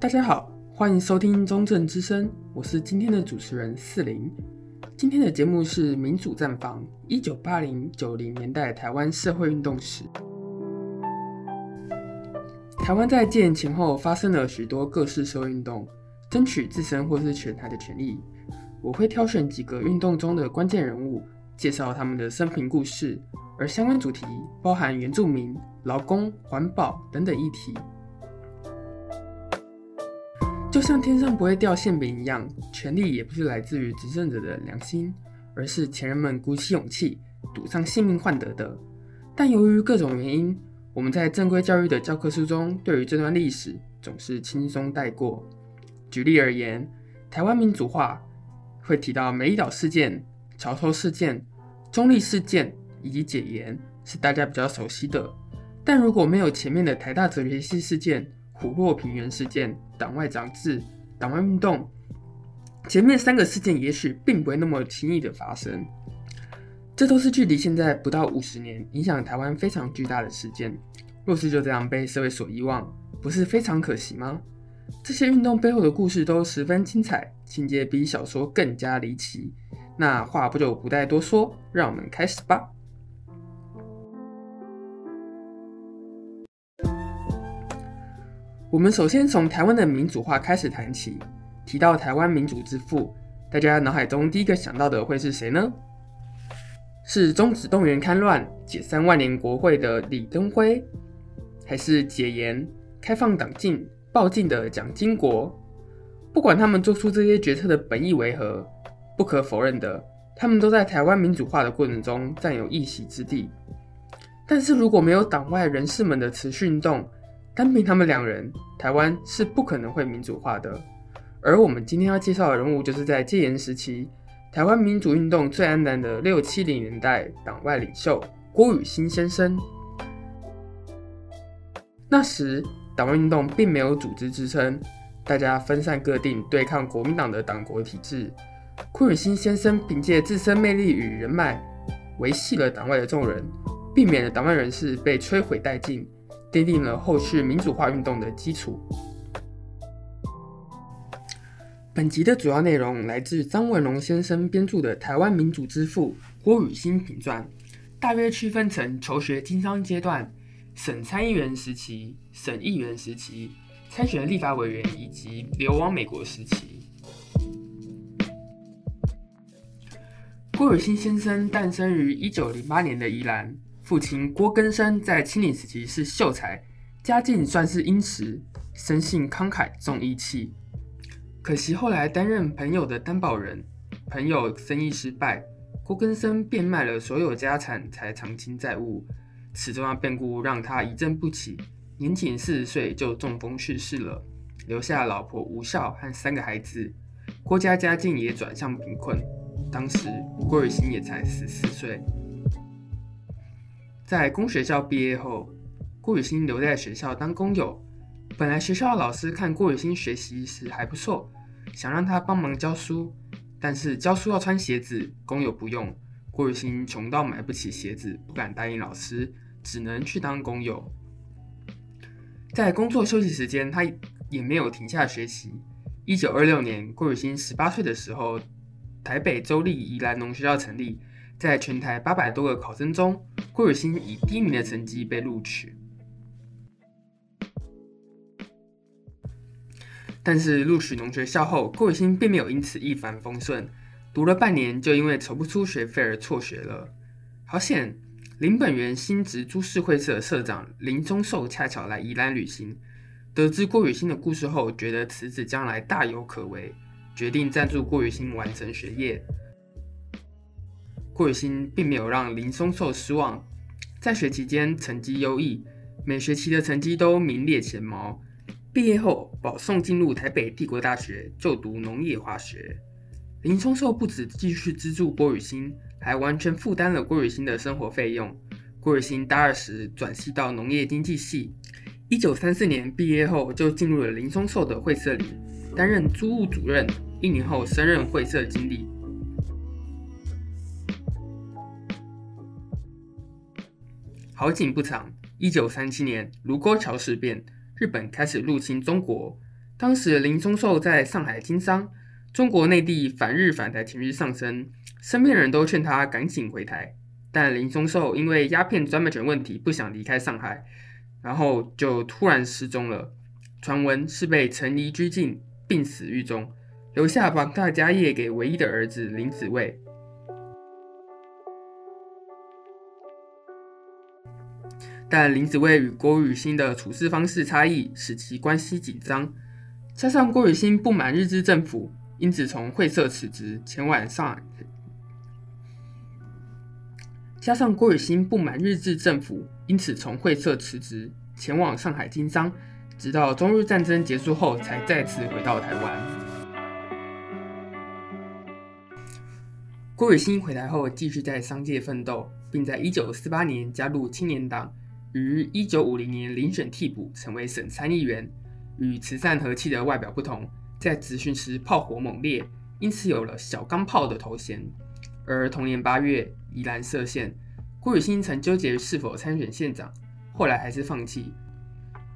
大家好，欢迎收听中正之声，我是今天的主持人四零。今天的节目是民主战房一九八零九零年代台湾社会运动史。台湾在戒严前后发生了许多各式社会运动，争取自身或是全台的权利。我会挑选几个运动中的关键人物，介绍他们的生平故事，而相关主题包含原住民、劳工、环保等等议题。就像天上不会掉馅饼一样，权力也不是来自于执政者的良心，而是前人们鼓起勇气、赌上性命换得的。但由于各种原因，我们在正规教育的教科书中，对于这段历史总是轻松带过。举例而言，台湾民主化。会提到美岛事件、桥头事件、中立事件以及解严，是大家比较熟悉的。但如果没有前面的台大哲学系事件、虎落平原事件、党外长治、党外运动，前面三个事件也许并不会那么轻易的发生。这都是距离现在不到五十年，影响台湾非常巨大的事件。若是就这样被社会所遗忘，不是非常可惜吗？这些运动背后的故事都十分精彩，情节比小说更加离奇。那话不就不再多说，让我们开始吧。我们首先从台湾的民主化开始谈起。提到台湾民主之父，大家脑海中第一个想到的会是谁呢？是终止动员戡乱、解散万年国会的李登辉，还是解严、开放党禁？报禁的蒋经国，不管他们做出这些决策的本意为何，不可否认的，他们都在台湾民主化的过程中占有一席之地。但是如果没有党外人士们的持续运动，单凭他们两人，台湾是不可能会民主化的。而我们今天要介绍的人物，就是在戒严时期，台湾民主运动最黯淡的六七零年代党外领袖郭雨新先生。那时，党外运动并没有组织支撑，大家分散各地对抗国民党的党国体制。郭雨新先生凭借自身魅力与人脉，维系了党外的众人，避免了党外人士被摧毁殆尽，奠定了后续民主化运动的基础。本集的主要内容来自张文荣先生编著的《台湾民主之父郭雨新评传》，大约区分成求学经商阶段。省参议员时期、省议员时期、参选立法委员以及流亡美国时期。郭雨新先生诞生于一九零八年的宜兰，父亲郭根生在青年时期是秀才，家境算是殷实，生性慷慨重义气。可惜后来担任朋友的担保人，朋友生意失败，郭根生变卖了所有家产才偿清债务。此重要变故让他一振不起，年仅四十岁就中风去世了，留下老婆吴笑和三个孩子。郭家家境也转向贫困，当时郭雨欣也才十四岁。在公学校毕业后，郭雨欣留在学校当工友。本来学校老师看郭雨欣学习时还不错，想让他帮忙教书，但是教书要穿鞋子，工友不用。郭雨欣穷到买不起鞋子，不敢答应老师。只能去当工友，在工作休息时间，他也没有停下学习。一九二六年，郭雨欣十八岁的时候，台北州立宜兰农学校成立，在全台八百多个考生中，郭雨欣以第一名的成绩被录取。但是录取农学校后，郭雨欣并没有因此一帆风顺，读了半年就因为筹不出学费而辍学了。好险！林本源新竹株式会社社长林宗寿恰巧来宜兰旅行，得知郭雨欣的故事后，觉得此子将来大有可为，决定赞助郭雨欣完成学业。郭雨新并没有让林松寿失望，在学期间成绩优异，每学期的成绩都名列前茅。毕业后保送进入台北帝国大学就读农业化学。林松寿不止继续资助郭雨新。还完全负担了郭雨新的生活费用。郭雨新大二时转系到农业经济系，一九三四年毕业后就进入了林松寿的会社里，担任租务主任。一年后升任会社经理。好景不长，一九三七年卢沟桥事变，日本开始入侵中国，当时林松寿在上海经商，中国内地反日反台情绪上升，身边人都劝他赶紧回台，但林松寿因为鸦片专卖权问题不想离开上海，然后就突然失踪了。传闻是被陈仪拘禁，病死狱中，留下庞大家业给唯一的儿子林子蔚。但林子蔚与郭雨欣的处事方式差异，使其关系紧张。加上郭雨欣不满日治政府，因此从会社辞职，前往上海。加上郭雨欣不满日治政府，因此从会社辞职，前往上海经商，直到中日战争结束后，才再次回到台湾。郭雨欣回台后，继续在商界奋斗，并在一九四八年加入青年党，于一九五零年遴选替补，成为省参议员。与慈善和气的外表不同，在质询时炮火猛烈，因此有了“小钢炮”的头衔。而同年八月，宜兰设县，郭雨欣曾纠结是否参选县长，后来还是放弃。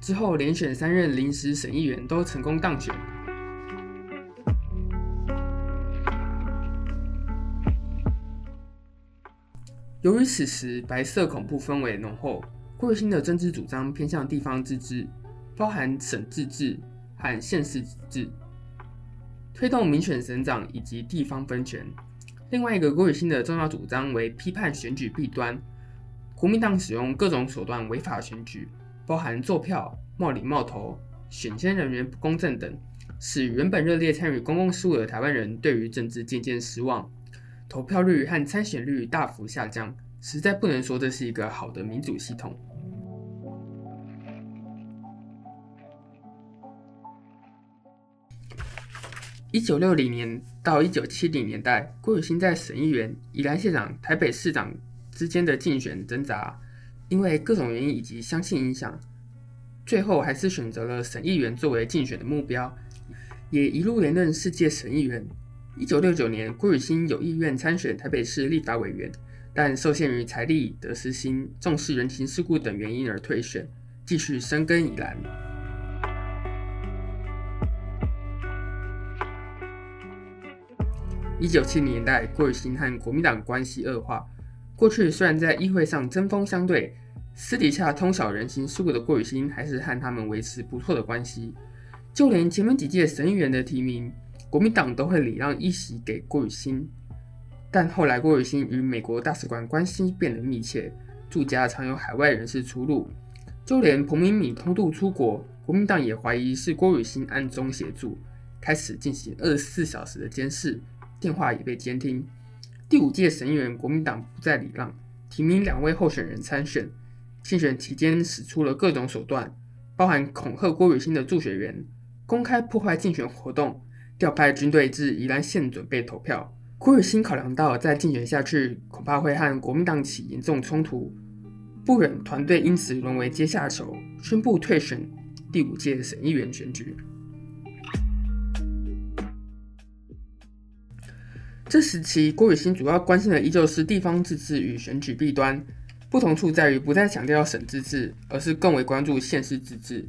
之后连选三任临时省议员都成功当选。由于此时白色恐怖氛围浓厚，郭雨新的政治主张偏向地方自治。包含省自治和县市自治，推动民选省长以及地方分权。另外一个郭雨新的重要主张为批判选举弊端，国民党使用各种手段违法选举，包含作票、冒领冒头、选监人员不公正等，使原本热烈参与公共事务的台湾人对于政治渐渐失望，投票率和参选率大幅下降，实在不能说这是一个好的民主系统。一九六零年到一九七零年代，郭雨新在省议员、宜兰县长、台北市长之间的竞选挣扎，因为各种原因以及相信影响，最后还是选择了省议员作为竞选的目标，也一路连任四届省议员。一九六九年，郭雨新有意愿参选台北市立法委员，但受限于财力、得失心、重视人情世故等原因而退选，继续深耕宜兰。一九七零年代，郭雨新和国民党关系恶化。过去虽然在议会上针锋相对，私底下通晓人情世故的郭雨新，还是和他们维持不错的关系。就连前面几届省议员的提名，国民党都会礼让一席给郭雨新。但后来，郭雨新与美国大使馆关系变得密切，住家常有海外人士出入。就连彭明敏偷渡出国，国民党也怀疑是郭雨新暗中协助，开始进行二十四小时的监视。电话也被监听。第五届省议员，国民党不再礼让，提名两位候选人参选。竞选期间，使出了各种手段，包含恐吓郭雨新的助选员，公开破坏竞选活动，调派军队至宜兰县准备投票。郭雨新考量到再竞选下去，恐怕会和国民党起严重冲突，不忍团队因此沦为阶下囚，宣布退选第五届省议员选举。这时期，郭雨新主要关心的依旧是地方自治与选举弊端，不同处在于不再强调省自治，而是更为关注县市自治。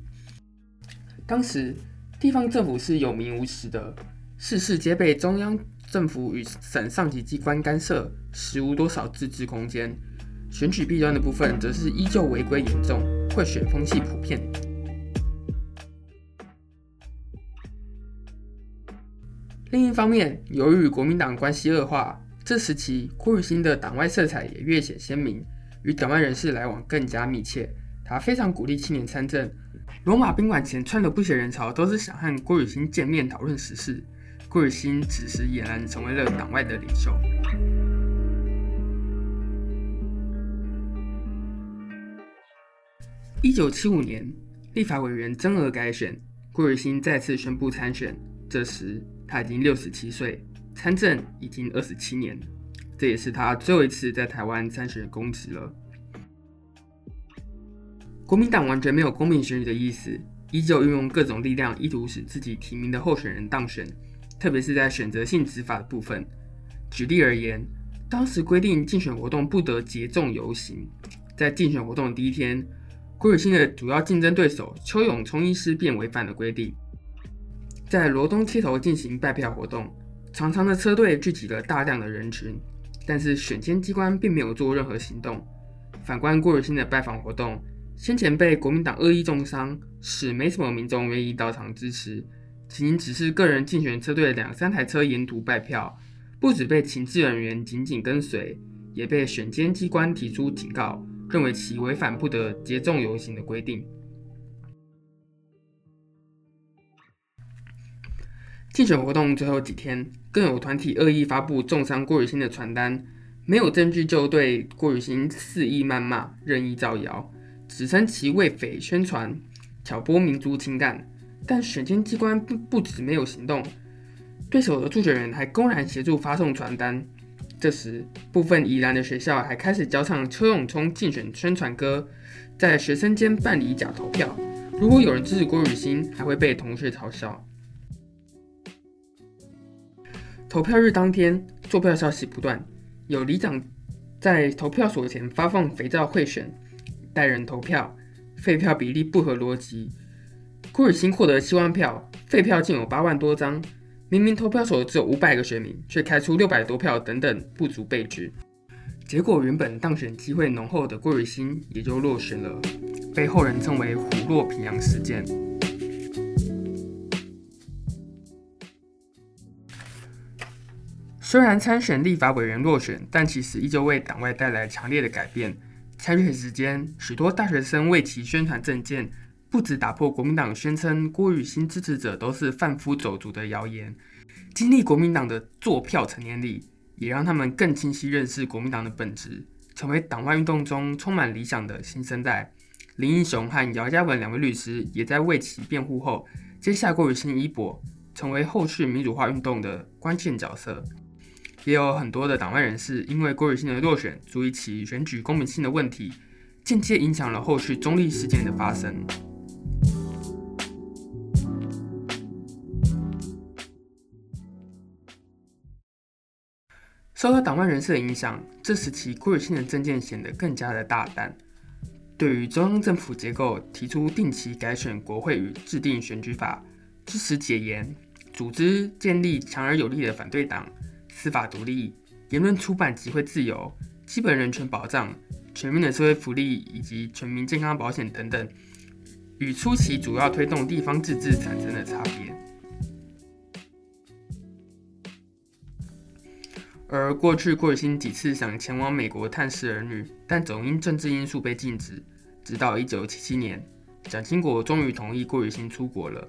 当时，地方政府是有名无实的，事事皆被中央政府与省上级机关干涉，实无多少自治空间。选举弊端的部分，则是依旧违规严重，贿选风气普遍。另一方面，由于与国民党关系恶化，这时期郭雨新的党外色彩也越显鲜明，与党外人士来往更加密切。他非常鼓励青年参政，罗马宾馆前窜的不少人潮都是想和郭雨新见面讨论时事。郭雨新此时俨然成为了党外的领袖。一九七五年，立法委员增额改选，郭雨新再次宣布参选。这时，他已经六十七岁，参政已经二十七年，这也是他最后一次在台湾参选公职了。国民党完全没有公平选举的意思，依旧运用各种力量，意图使自己提名的候选人当选，特别是在选择性执法的部分。举例而言，当时规定竞选活动不得结众游行，在竞选活动的第一天，郭雨新的主要竞争对手邱永聪医师便违反了规定。在罗东街头进行拜票活动，长长的车队聚集了大量的人群，但是选监机关并没有做任何行动。反观郭雨新的拜访活动，先前被国民党恶意中伤，使没什么民众愿意到场支持，仅只是个人竞选车队两三台车沿途拜票，不止被情治人员紧紧跟随，也被选监机关提出警告，认为其违反不得结众游行的规定。竞选活动最后几天，更有团体恶意发布中伤郭雨新的传单。没有证据就对郭雨新肆意谩骂、任意造谣，指称其为匪宣传、挑拨民族情感。但选监机关不不止没有行动，对手的助选人还公然协助发送传单。这时，部分宜兰的学校还开始教唱邱永聪竞选宣传歌，在学生间办理假投票。如果有人支持郭雨新，还会被同学嘲笑。投票日当天，作票消息不断。有里长在投票所前发放肥皂贿选，带人投票，废票比例不合逻辑。郭雨新获得七万票，废票竟有八万多张。明明投票所只有五百个选民，却开出六百多票，等等不足备据。结果原本当选机会浓厚的郭雨新也就落选了，被后人称为“虎落平阳事件”。虽然参选立法委员落选，但其实依旧为党外带来强烈的改变。参选时间，许多大学生为其宣传政见，不止打破国民党宣称郭雨新支持者都是贩夫走卒的谣言。经历国民党的坐票成年礼，也让他们更清晰认识国民党的本质，成为党外运动中充满理想的新生代。林英雄和姚嘉文两位律师也在为其辩护后，接下郭雨新衣钵，成为后续民主化运动的关键角色。也有很多的党外人士因为郭雨新的落选，足以其选举公平性的问题，间接影响了后续中立事件的发生。受到党外人士的影响，这时期郭雨新的政见显得更加的大胆，对于中央政府结构提出定期改选国会与制定选举法，支持解严，组织建立强而有力的反对党。司法独立、言论出版集会自由、基本人权保障、全面的社会福利以及全民健康保险等等，与初期主要推动地方自治产生的差别。而过去郭雨新几次想前往美国探视儿女，但总因政治因素被禁止。直到一九七七年，蒋经国终于同意郭雨新出国了。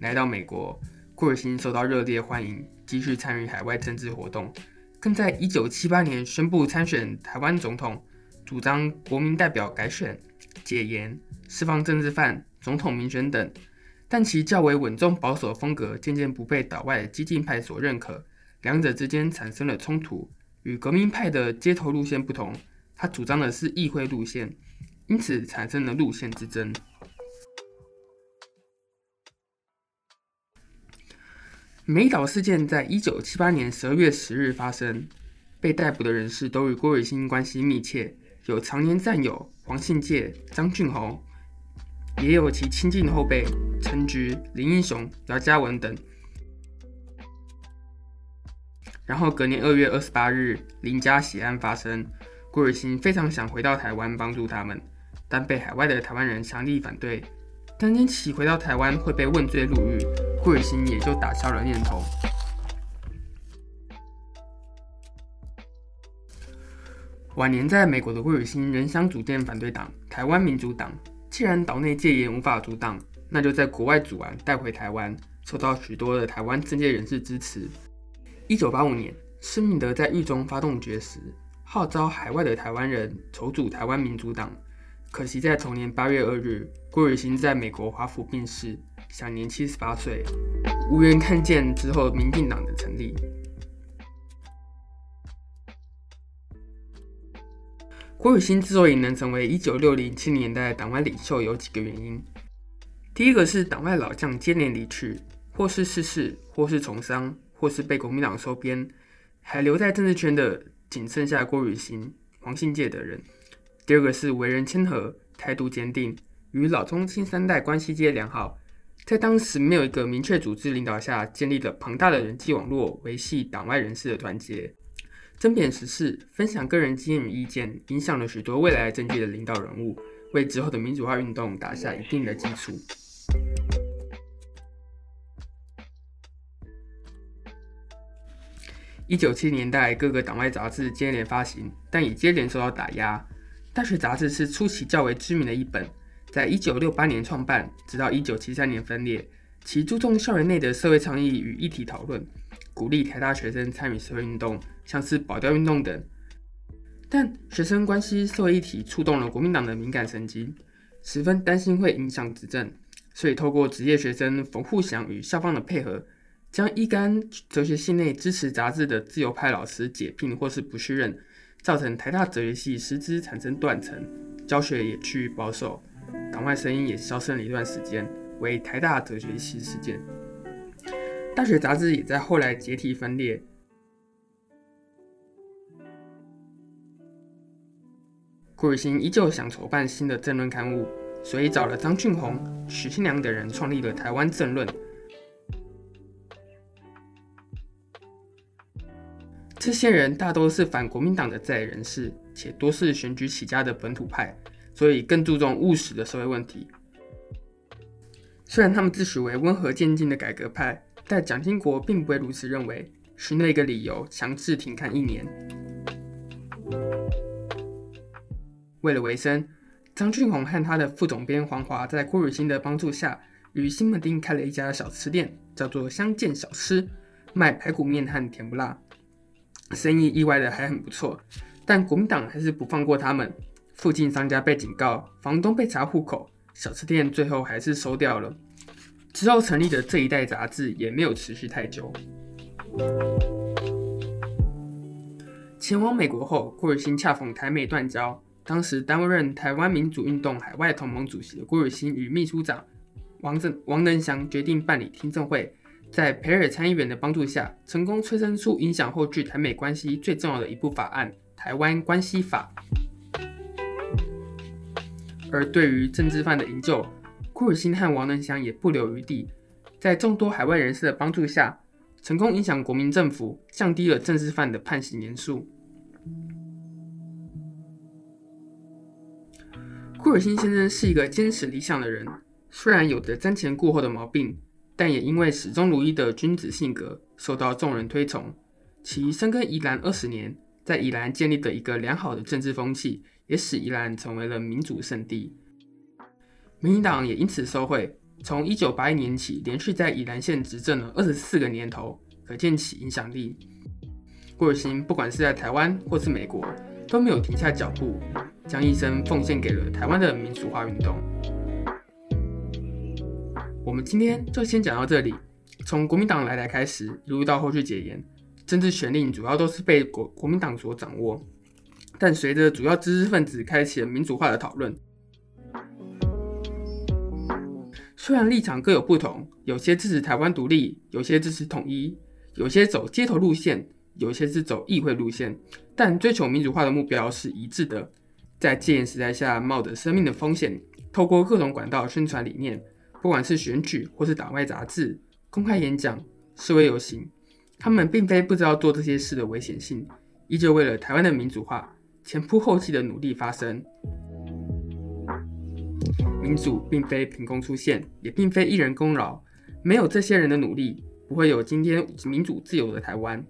来到美国，郭雨新受到热烈欢迎。继续参与海外政治活动，更在一九七八年宣布参选台湾总统，主张国民代表改选、解严、释放政治犯、总统民选等。但其较为稳重保守的风格渐渐不被岛外激进派所认可，两者之间产生了冲突。与革命派的街头路线不同，他主张的是议会路线，因此产生了路线之争。美岛事件在一九七八年十二月十日发生，被逮捕的人士都与郭雨新关系密切，有常年战友黄信介、张俊宏，也有其亲近的后辈陈菊、林英雄、姚嘉文等。然后隔年二月二十八日，林家喜案发生，郭雨新非常想回到台湾帮助他们，但被海外的台湾人强力反对。担心其回到台湾会被问罪入狱，郭雨新也就打消了念头。晚年在美国的郭雨新仍想组建反对党台湾民主党。既然岛内戒严无法阻挡，那就在国外组完带回台湾，受到许多的台湾政界人士支持。一九八五年，施明德在狱中发动绝食，号召海外的台湾人筹组台湾民主党。可惜在同年八月二日，郭雨新在美国华府病逝，享年七十八岁，无缘看见之后民进党的成立。郭雨新之所以能成为一九六零七零年代的党外领袖，有几个原因。第一个是党外老将接连离去，或是逝世，或是从商，或是被国民党收编，还留在政治圈的仅剩下郭雨欣、黄信介等人。第二个是为人谦和，态度坚定，与老中青三代关系皆良好，在当时没有一个明确组织领导下，建立了庞大的人际网络，维系党外人士的团结，争辩时事，分享个人经验与意见，影响了许多未来政界的领导人物，为之后的民主化运动打下一定的基础。一九七零年代，各个党外杂志接连发行，但也接连受到打压。大学杂志是初期较为知名的一本，在一九六八年创办，直到一九七三年分裂。其注重校园内的社会倡议与议题讨论，鼓励台大学生参与社会运动，像是保钓运动等。但学生关系社会议题触动了国民党的敏感神经，十分担心会影响执政，所以透过职业学生冯沪祥与校方的配合。将一干哲学系内支持杂志的自由派老师解聘或是不续任，造成台大哲学系师资产生断层，教学也趋于保守，党外声音也消声了一段时间，为台大哲学系事件。大学杂志也在后来解体分裂。顾尔新依旧想筹办新的政论刊物，所以找了张俊宏、许信良等人创立了台湾政论。这些人大多是反国民党的在野人士，且多是选举起家的本土派，所以更注重务实的社会问题。虽然他们自诩为温和渐进的改革派，但蒋经国并不会如此认为，是那个理由强制停刊一年。为了维生，张俊宏和他的副总编黄华在郭汝新的帮助下，于西门町开了一家小吃店，叫做相见小吃，卖排骨面和甜不辣。生意意外的还很不错，但国民党还是不放过他们。附近商家被警告，房东被查户口，小吃店最后还是收掉了。之后成立的这一代杂志也没有持续太久。前往美国后，郭尔新恰逢台美断交，当时担任台湾民主运动海外同盟主席的郭尔新与秘书长王正王能祥决定办理听证会。在裴尔参议员的帮助下，成功催生出影响后续台美关系最重要的一部法案《台湾关系法》。而对于政治犯的营救，库尔辛和王能祥也不留余地，在众多海外人士的帮助下，成功影响国民政府，降低了政治犯的判刑年数。库尔辛先生是一个坚持理想的人，虽然有着瞻前顾后的毛病。但也因为始终如一的君子性格，受到众人推崇。其深耕宜兰二十年，在宜兰建立的一个良好的政治风气，也使宜兰成为了民主圣地。民进党也因此受惠，从一九八一年起，连续在宜兰县执政了二十四个年头，可见其影响力。郭尔新不管是在台湾或是美国，都没有停下脚步，将一生奉献给了台湾的民主化运动。我们今天就先讲到这里。从国民党来台开始，一路到后续解严，政治权力主要都是被国国民党所掌握。但随着主要知识分子开启了民主化的讨论，虽然立场各有不同，有些支持台湾独立，有些支持统一，有些走街头路线，有些是走议会路线，但追求民主化的目标是一致的。在戒严时代下，冒着生命的风险，透过各种管道宣传理念。不管是选举或是党外杂志、公开演讲、示威游行，他们并非不知道做这些事的危险性，依旧为了台湾的民主化前仆后继的努力发声。民主并非凭空出现，也并非一人功劳，没有这些人的努力，不会有今天民主自由的台湾。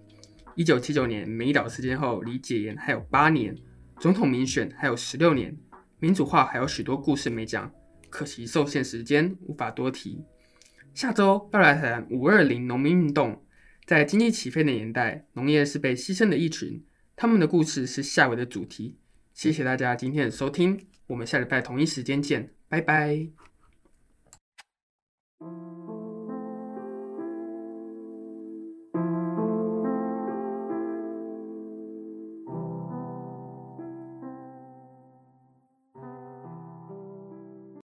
一九七九年美岛事件后，离解严还有八年，总统民选还有十六年，民主化还有许多故事没讲。可惜受限时间，无法多提。下周要来谈五二零农民运动，在经济起飞的年代，农业是被牺牲的一群，他们的故事是下回的主题。谢谢大家今天的收听，我们下礼拜同一时间见，拜拜。